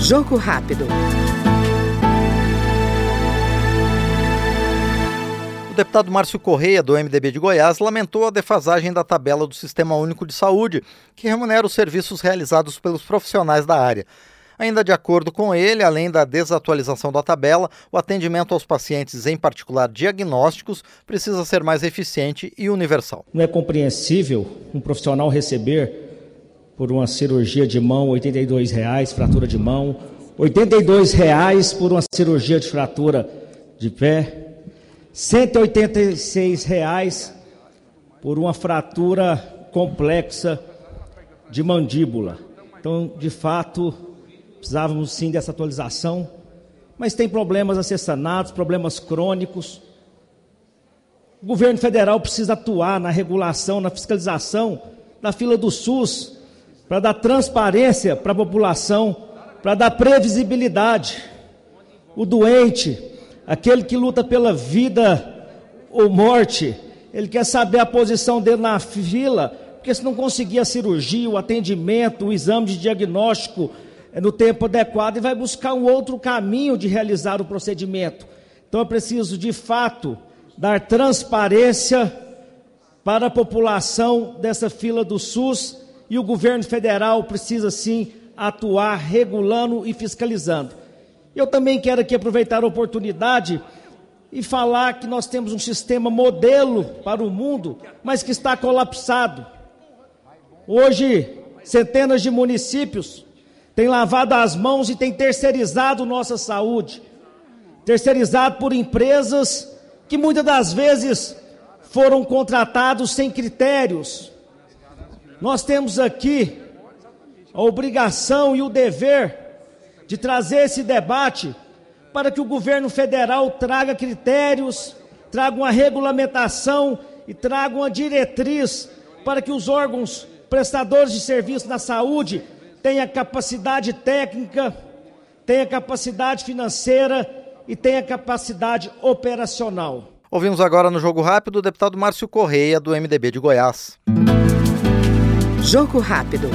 Jogo rápido. O deputado Márcio Correia, do MDB de Goiás, lamentou a defasagem da tabela do Sistema Único de Saúde, que remunera os serviços realizados pelos profissionais da área. Ainda de acordo com ele, além da desatualização da tabela, o atendimento aos pacientes, em particular diagnósticos, precisa ser mais eficiente e universal. Não é compreensível um profissional receber por uma cirurgia de mão R$ 82,00, fratura de mão, R$ 82,00 por uma cirurgia de fratura de pé, R$ 186,00 por uma fratura complexa de mandíbula. Então, de fato, Precisávamos sim dessa atualização, mas tem problemas a ser sanados, problemas crônicos. O governo federal precisa atuar na regulação, na fiscalização da fila do SUS, para dar transparência para a população, para dar previsibilidade. O doente, aquele que luta pela vida ou morte, ele quer saber a posição dele na fila, porque se não conseguir a cirurgia, o atendimento, o exame de diagnóstico, é no tempo adequado e vai buscar um outro caminho de realizar o procedimento. Então é preciso, de fato, dar transparência para a população dessa fila do SUS e o governo federal precisa sim atuar regulando e fiscalizando. Eu também quero aqui aproveitar a oportunidade e falar que nós temos um sistema modelo para o mundo, mas que está colapsado. Hoje, centenas de municípios tem lavado as mãos e tem terceirizado nossa saúde. Terceirizado por empresas que muitas das vezes foram contratados sem critérios. Nós temos aqui a obrigação e o dever de trazer esse debate para que o governo federal traga critérios, traga uma regulamentação e traga uma diretriz para que os órgãos prestadores de serviço na saúde tenha capacidade técnica, tenha capacidade financeira e tenha capacidade operacional. Ouvimos agora no Jogo Rápido o deputado Márcio Correia, do MDB de Goiás. Jogo Rápido.